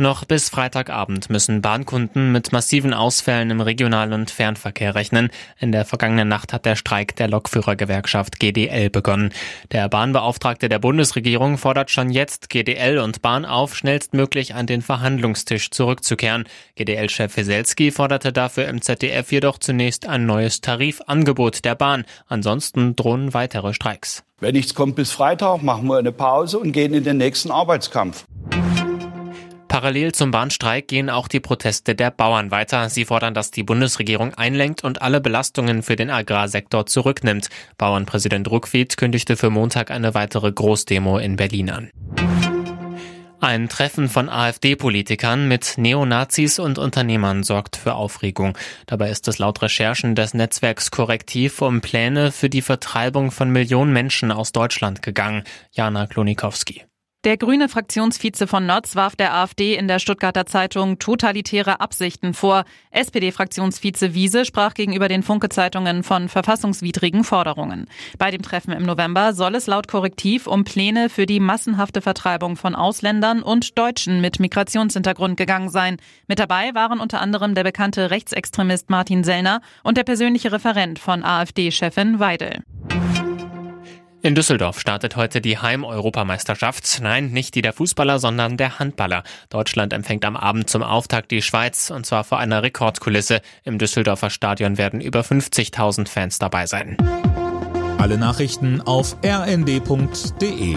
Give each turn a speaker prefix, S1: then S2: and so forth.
S1: Noch bis Freitagabend müssen Bahnkunden mit massiven Ausfällen im Regional- und Fernverkehr rechnen. In der vergangenen Nacht hat der Streik der Lokführergewerkschaft GDL begonnen. Der Bahnbeauftragte der Bundesregierung fordert schon jetzt GDL und Bahn auf, schnellstmöglich an den Verhandlungstisch zurückzukehren. GDL-Chef Weselski forderte dafür im ZDF jedoch zunächst ein neues Tarifangebot der Bahn. Ansonsten drohen weitere Streiks.
S2: Wenn nichts kommt bis Freitag, machen wir eine Pause und gehen in den nächsten Arbeitskampf.
S1: Parallel zum Bahnstreik gehen auch die Proteste der Bauern weiter. Sie fordern, dass die Bundesregierung einlenkt und alle Belastungen für den Agrarsektor zurücknimmt. Bauernpräsident Ruckwied kündigte für Montag eine weitere Großdemo in Berlin an. Ein Treffen von AfD-Politikern mit Neonazis und Unternehmern sorgt für Aufregung. Dabei ist es laut Recherchen des Netzwerks Korrektiv um Pläne für die Vertreibung von Millionen Menschen aus Deutschland gegangen. Jana Klonikowski.
S3: Der grüne Fraktionsvize von Notz warf der AfD in der Stuttgarter Zeitung totalitäre Absichten vor. SPD-Fraktionsvize Wiese sprach gegenüber den Funke-Zeitungen von verfassungswidrigen Forderungen. Bei dem Treffen im November soll es laut Korrektiv um Pläne für die massenhafte Vertreibung von Ausländern und Deutschen mit Migrationshintergrund gegangen sein. Mit dabei waren unter anderem der bekannte Rechtsextremist Martin Sellner und der persönliche Referent von AfD-Chefin Weidel.
S1: In Düsseldorf startet heute die Heim-Europameisterschaft. Nein, nicht die der Fußballer, sondern der Handballer. Deutschland empfängt am Abend zum Auftakt die Schweiz und zwar vor einer Rekordkulisse. Im Düsseldorfer Stadion werden über 50.000 Fans dabei sein.
S4: Alle Nachrichten auf rnd.de